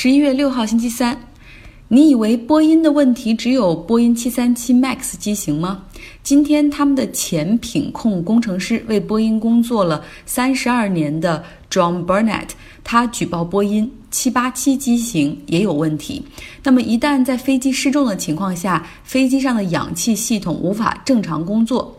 十一月六号，星期三。你以为波音的问题只有波音737 MAX 机型吗？今天，他们的前品控工程师为波音工作了三十二年的 John Burnett，他举报波音787机型也有问题。那么，一旦在飞机失重的情况下，飞机上的氧气系统无法正常工作。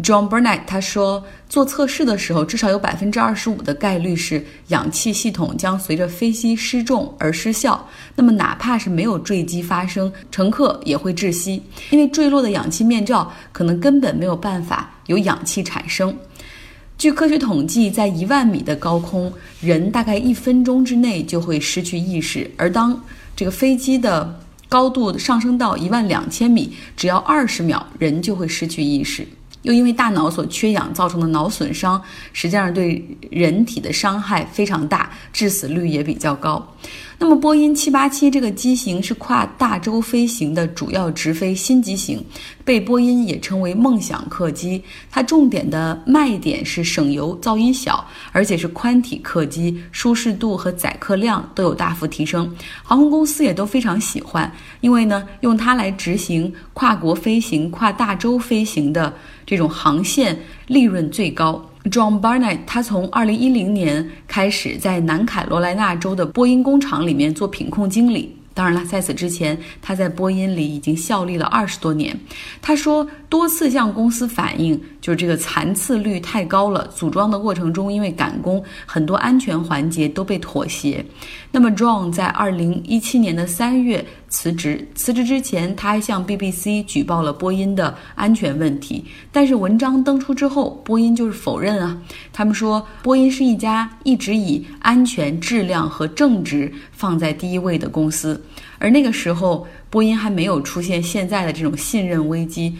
John Burnett 他说，做测试的时候，至少有百分之二十五的概率是氧气系统将随着飞机失重而失效。那么，哪怕是没有坠机发生，乘客也会窒息，因为坠落的氧气面罩可能根本没有办法有氧气产生。据科学统计，在一万米的高空，人大概一分钟之内就会失去意识；而当这个飞机的高度上升到一万两千米，只要二十秒，人就会失去意识。又因为大脑所缺氧造成的脑损伤，实际上对人体的伤害非常大，致死率也比较高。那么，波音787这个机型是跨大洲飞行的主要直飞新机型，被波音也称为“梦想客机”。它重点的卖点是省油、噪音小，而且是宽体客机，舒适度和载客量都有大幅提升。航空公司也都非常喜欢，因为呢，用它来执行跨国飞行、跨大洲飞行的这种航线，利润最高。John Barnett，他从二零一零年开始在南卡罗来纳州的波音工厂里面做品控经理。当然了，在此之前，他在波音里已经效力了二十多年。他说，多次向公司反映，就是这个残次率太高了。组装的过程中，因为赶工，很多安全环节都被妥协。那么，John 在二零一七年的三月辞职。辞职之前，他还向 BBC 举报了波音的安全问题。但是文章登出之后，波音就是否认啊。他们说，波音是一家一直以安全、质量和正直放在第一位的公司。而那个时候，波音还没有出现现在的这种信任危机，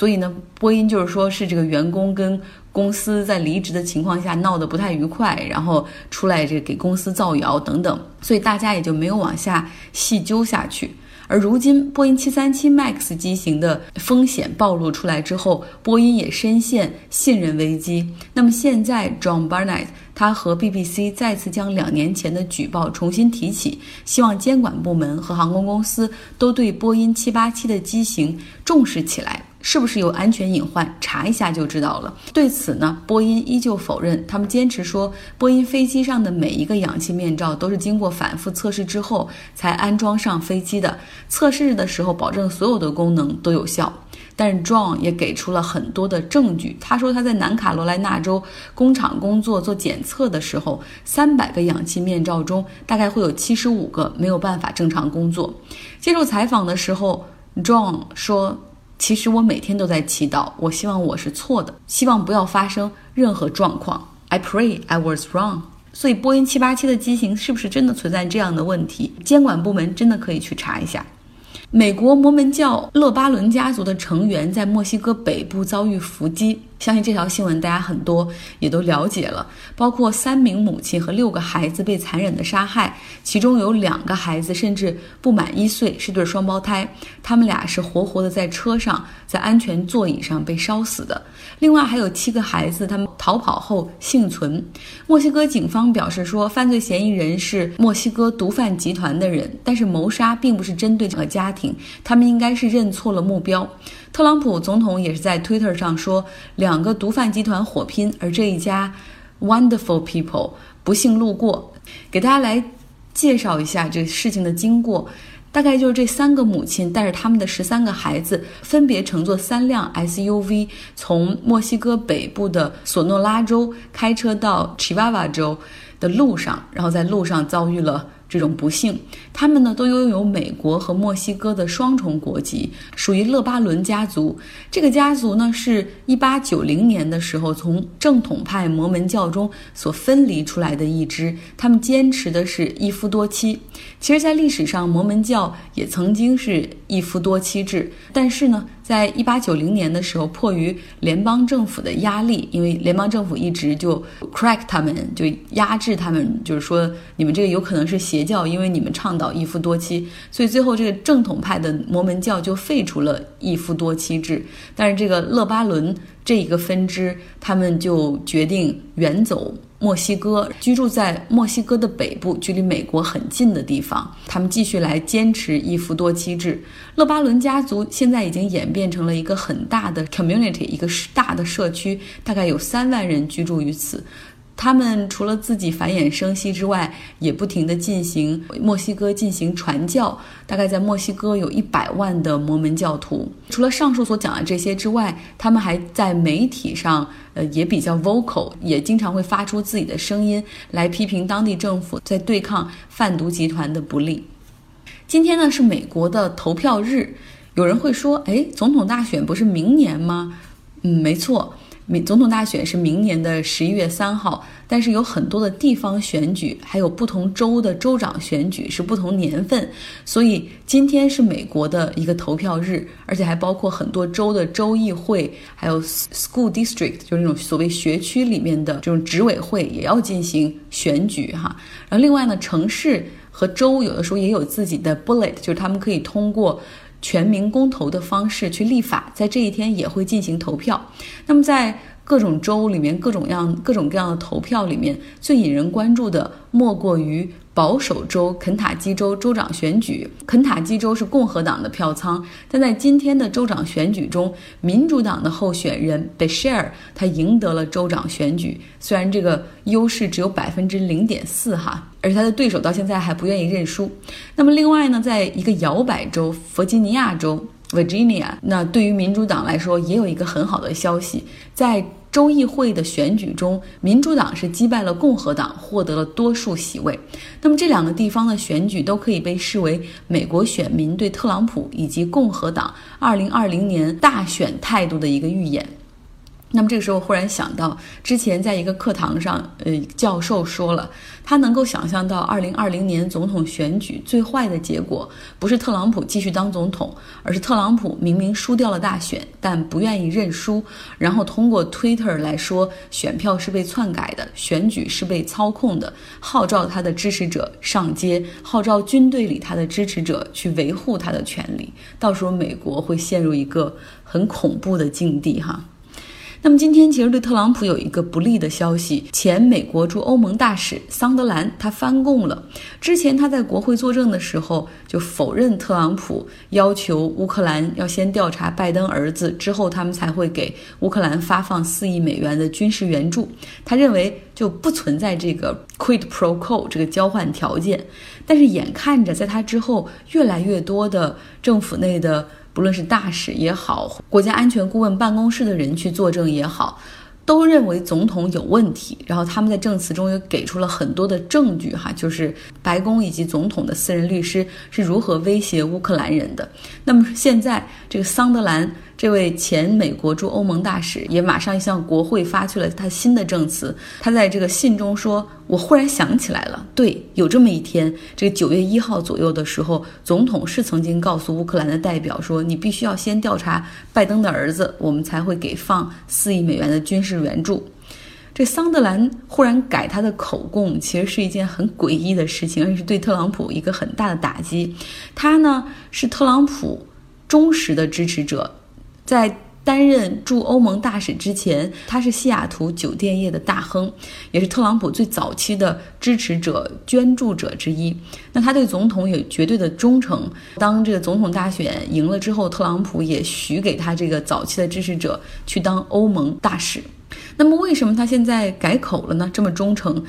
所以呢，波音就是说是这个员工跟公司在离职的情况下闹得不太愉快，然后出来这个给公司造谣等等，所以大家也就没有往下细究下去。而如今，波音737 MAX 机型的风险暴露出来之后，波音也深陷信任危机。那么现在，John Barnett 他和 BBC 再次将两年前的举报重新提起，希望监管部门和航空公司都对波音787的机型重视起来。是不是有安全隐患？查一下就知道了。对此呢，波音依旧否认。他们坚持说，波音飞机上的每一个氧气面罩都是经过反复测试之后才安装上飞机的。测试的时候，保证所有的功能都有效。但是 John 也给出了很多的证据。他说他在南卡罗来纳州工厂工作做检测的时候，三百个氧气面罩中大概会有七十五个没有办法正常工作。接受采访的时候，John 说。其实我每天都在祈祷，我希望我是错的，希望不要发生任何状况。I pray I was wrong。所以波音七八七的机型是不是真的存在这样的问题？监管部门真的可以去查一下。美国摩门教勒巴伦家族的成员在墨西哥北部遭遇伏击。相信这条新闻大家很多也都了解了，包括三名母亲和六个孩子被残忍的杀害，其中有两个孩子甚至不满一岁，是对双胞胎，他们俩是活活的在车上，在安全座椅上被烧死的。另外还有七个孩子，他们逃跑后幸存。墨西哥警方表示说，犯罪嫌疑人是墨西哥毒贩集团的人，但是谋杀并不是针对整个家庭，他们应该是认错了目标。特朗普总统也是在 Twitter 上说，两个毒贩集团火拼，而这一家 Wonderful People 不幸路过。给大家来介绍一下这事情的经过，大概就是这三个母亲带着他们的十三个孩子，分别乘坐三辆 SUV 从墨西哥北部的索诺拉州开车到奇瓦瓦州的路上，然后在路上遭遇了。这种不幸，他们呢都拥有美国和墨西哥的双重国籍，属于勒巴伦家族。这个家族呢是一八九零年的时候从正统派摩门教中所分离出来的一支，他们坚持的是一夫多妻。其实，在历史上，摩门教也曾经是一夫多妻制，但是呢。在一八九零年的时候，迫于联邦政府的压力，因为联邦政府一直就 crack 他们，就压制他们，就是说你们这个有可能是邪教，因为你们倡导一夫多妻，所以最后这个正统派的摩门教就废除了一夫多妻制。但是这个勒巴伦这一个分支，他们就决定远走墨西哥，居住在墨西哥的北部，距离美国很近的地方。他们继续来坚持一夫多妻制。勒巴伦家族现在已经演变成了一个很大的 community，一个大的社区，大概有三万人居住于此。他们除了自己繁衍生息之外，也不停地进行墨西哥进行传教。大概在墨西哥有一百万的摩门教徒。除了上述所讲的这些之外，他们还在媒体上，呃，也比较 vocal，也经常会发出自己的声音来批评当地政府在对抗贩毒集团的不利。今天呢是美国的投票日，有人会说，哎，总统大选不是明年吗？嗯，没错。总统大选是明年的十一月三号，但是有很多的地方选举，还有不同州的州长选举是不同年份，所以今天是美国的一个投票日，而且还包括很多州的州议会，还有 school district，就是那种所谓学区里面的这种执委会也要进行选举哈。然后另外呢，城市和州有的时候也有自己的 bullet，就是他们可以通过。全民公投的方式去立法，在这一天也会进行投票。那么，在各种州里面，各种样、各种各样的投票里面，最引人关注的莫过于。保守州肯塔基州州长选举，肯塔基州是共和党的票仓，但在今天的州长选举中，民主党的候选人 b e s h e r 他赢得了州长选举，虽然这个优势只有百分之零点四哈，而他的对手到现在还不愿意认输。那么另外呢，在一个摇摆州弗吉尼亚州 Virginia，那对于民主党来说也有一个很好的消息，在。州议会的选举中，民主党是击败了共和党，获得了多数席位。那么这两个地方的选举都可以被视为美国选民对特朗普以及共和党2020年大选态度的一个预演。那么这个时候忽然想到，之前在一个课堂上，呃，教授说了，他能够想象到二零二零年总统选举最坏的结果，不是特朗普继续当总统，而是特朗普明明输掉了大选，但不愿意认输，然后通过 Twitter 来说选票是被篡改的，选举是被操控的，号召他的支持者上街，号召军队里他的支持者去维护他的权利。到时候美国会陷入一个很恐怖的境地，哈。那么今天其实对特朗普有一个不利的消息，前美国驻欧盟大使桑德兰他翻供了。之前他在国会作证的时候就否认特朗普要求乌克兰要先调查拜登儿子，之后他们才会给乌克兰发放四亿美元的军事援助。他认为就不存在这个 quid pro quo 这个交换条件。但是眼看着在他之后，越来越多的政府内的。不论是大使也好，国家安全顾问办公室的人去作证也好，都认为总统有问题。然后他们在证词中也给出了很多的证据，哈，就是白宫以及总统的私人律师是如何威胁乌克兰人的。那么现在这个桑德兰。这位前美国驻欧盟大使也马上向国会发去了他新的证词。他在这个信中说：“我忽然想起来了，对，有这么一天，这个九月一号左右的时候，总统是曾经告诉乌克兰的代表说，你必须要先调查拜登的儿子，我们才会给放四亿美元的军事援助。”这桑德兰忽然改他的口供，其实是一件很诡异的事情，而且是对特朗普一个很大的打击。他呢是特朗普忠实的支持者。在担任驻欧盟大使之前，他是西雅图酒店业的大亨，也是特朗普最早期的支持者、捐助者之一。那他对总统有绝对的忠诚。当这个总统大选赢了之后，特朗普也许给他这个早期的支持者去当欧盟大使。那么，为什么他现在改口了呢？这么忠诚？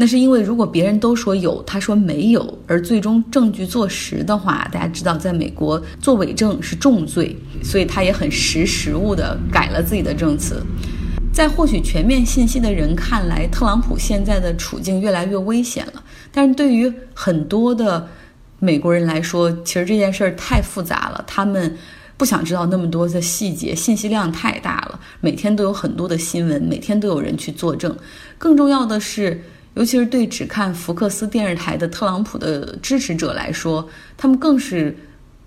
那是因为，如果别人都说有，他说没有，而最终证据坐实的话，大家知道，在美国做伪证是重罪，所以他也很识时务的改了自己的证词。在获取全面信息的人看来，特朗普现在的处境越来越危险了。但是对于很多的美国人来说，其实这件事儿太复杂了，他们不想知道那么多的细节，信息量太大了，每天都有很多的新闻，每天都有人去作证。更重要的是。尤其是对只看福克斯电视台的特朗普的支持者来说，他们更是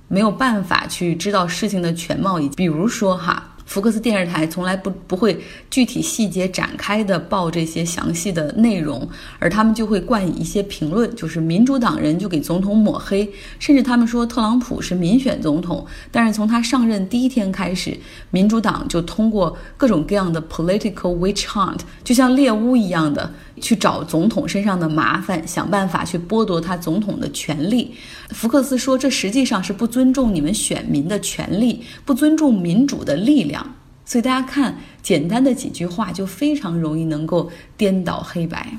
没有办法去知道事情的全貌。以比如说哈，福克斯电视台从来不不会具体细节展开的报这些详细的内容，而他们就会冠以一些评论，就是民主党人就给总统抹黑，甚至他们说特朗普是民选总统，但是从他上任第一天开始，民主党就通过各种各样的 political witch hunt，就像猎巫一样的去找总统身上的麻烦，想办法去剥夺他总统的权利。福克斯说，这实际上是不尊重你们选民的权利，不尊重民主的力量。所以大家看，简单的几句话就非常容易能够颠倒黑白。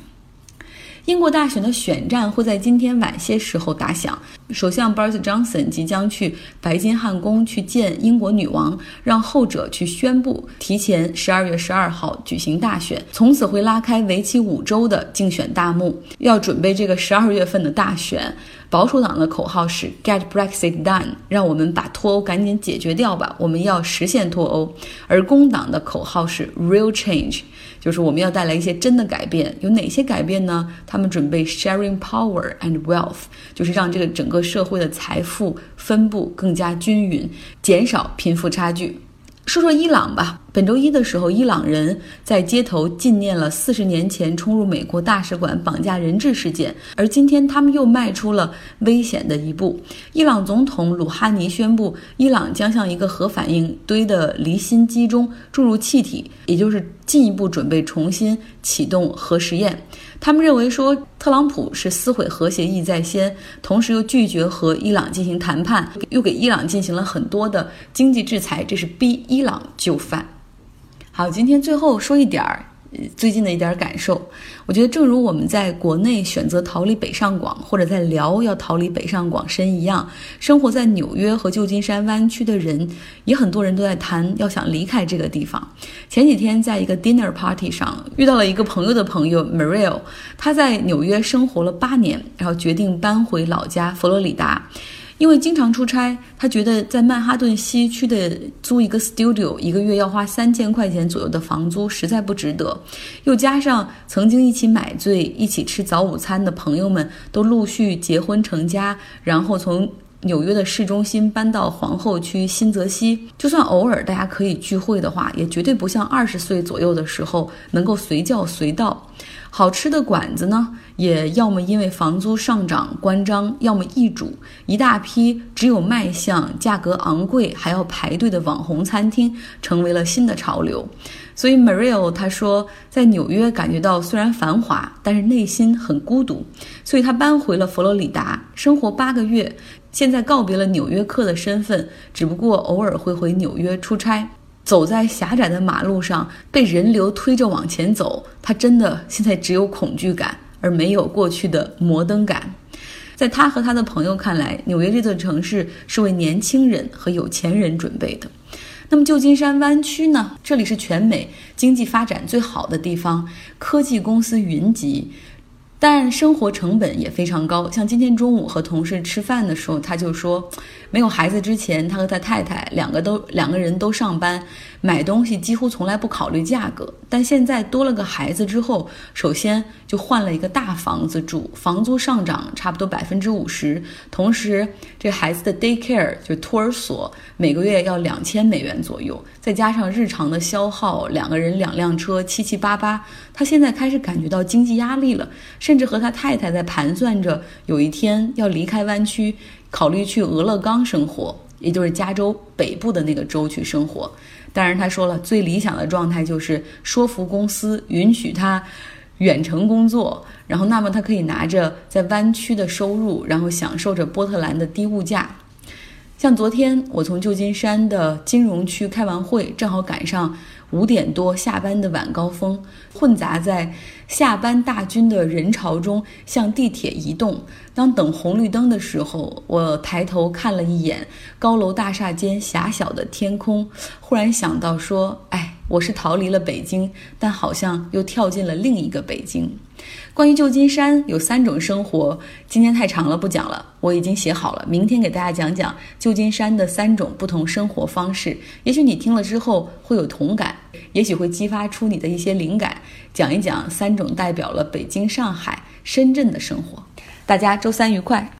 英国大选的选战会在今天晚些时候打响。首相 Boris Johnson 即将去白金汉宫去见英国女王，让后者去宣布提前十二月十二号举行大选，从此会拉开为期五周的竞选大幕，要准备这个十二月份的大选。保守党的口号是 “Get Brexit done”，让我们把脱欧赶紧解决掉吧，我们要实现脱欧。而工党的口号是 “Real Change”，就是我们要带来一些真的改变。有哪些改变呢？他们准备 “Sharing Power and Wealth”，就是让这个整和社会的财富分布更加均匀，减少贫富差距。说说伊朗吧。本周一的时候，伊朗人在街头纪念了四十年前冲入美国大使馆绑架人质事件，而今天他们又迈出了危险的一步。伊朗总统鲁哈尼宣布，伊朗将向一个核反应堆的离心机中注入气体，也就是进一步准备重新启动核实验。他们认为说，特朗普是撕毁核协议在先，同时又拒绝和伊朗进行谈判，又给伊朗进行了很多的经济制裁，这是逼伊朗就范。好，今天最后说一点儿。最近的一点感受，我觉得正如我们在国内选择逃离北上广，或者在聊要逃离北上广深一样，生活在纽约和旧金山湾区的人，也很多人都在谈要想离开这个地方。前几天在一个 dinner party 上遇到了一个朋友的朋友 Mariel，他在纽约生活了八年，然后决定搬回老家佛罗里达。因为经常出差，他觉得在曼哈顿西区的租一个 studio，一个月要花三千块钱左右的房租，实在不值得。又加上曾经一起买醉、一起吃早午餐的朋友们都陆续结婚成家，然后从纽约的市中心搬到皇后区新泽西，就算偶尔大家可以聚会的话，也绝对不像二十岁左右的时候能够随叫随到。好吃的馆子呢，也要么因为房租上涨关张，要么易主。一大批只有卖相、价格昂贵，还要排队的网红餐厅，成为了新的潮流。所以 Mario 他说，在纽约感觉到虽然繁华，但是内心很孤独。所以他搬回了佛罗里达，生活八个月，现在告别了纽约客的身份，只不过偶尔会回纽约出差。走在狭窄的马路上，被人流推着往前走，他真的现在只有恐惧感，而没有过去的摩登感。在他和他的朋友看来，纽约这座城市是为年轻人和有钱人准备的。那么旧金山湾区呢？这里是全美经济发展最好的地方，科技公司云集。但生活成本也非常高，像今天中午和同事吃饭的时候，他就说，没有孩子之前，他和他太太两个都两个人都上班，买东西几乎从来不考虑价格。但现在多了个孩子之后，首先就换了一个大房子住，房租上涨差不多百分之五十，同时这孩子的 daycare 就托儿所每个月要两千美元左右，再加上日常的消耗，两个人两辆车七七八八，他现在开始感觉到经济压力了，甚。至和他太太在盘算着有一天要离开湾区，考虑去俄勒冈生活，也就是加州北部的那个州去生活。当然，他说了，最理想的状态就是说服公司允许他远程工作，然后那么他可以拿着在湾区的收入，然后享受着波特兰的低物价。像昨天我从旧金山的金融区开完会，正好赶上。五点多下班的晚高峰，混杂在下班大军的人潮中向地铁移动。当等红绿灯的时候，我抬头看了一眼高楼大厦间狭小的天空，忽然想到说：“哎，我是逃离了北京，但好像又跳进了另一个北京。”关于旧金山有三种生活，今天太长了不讲了，我已经写好了，明天给大家讲讲旧金山的三种不同生活方式。也许你听了之后会有同感，也许会激发出你的一些灵感，讲一讲三种代表了北京、上海、深圳的生活。大家周三愉快。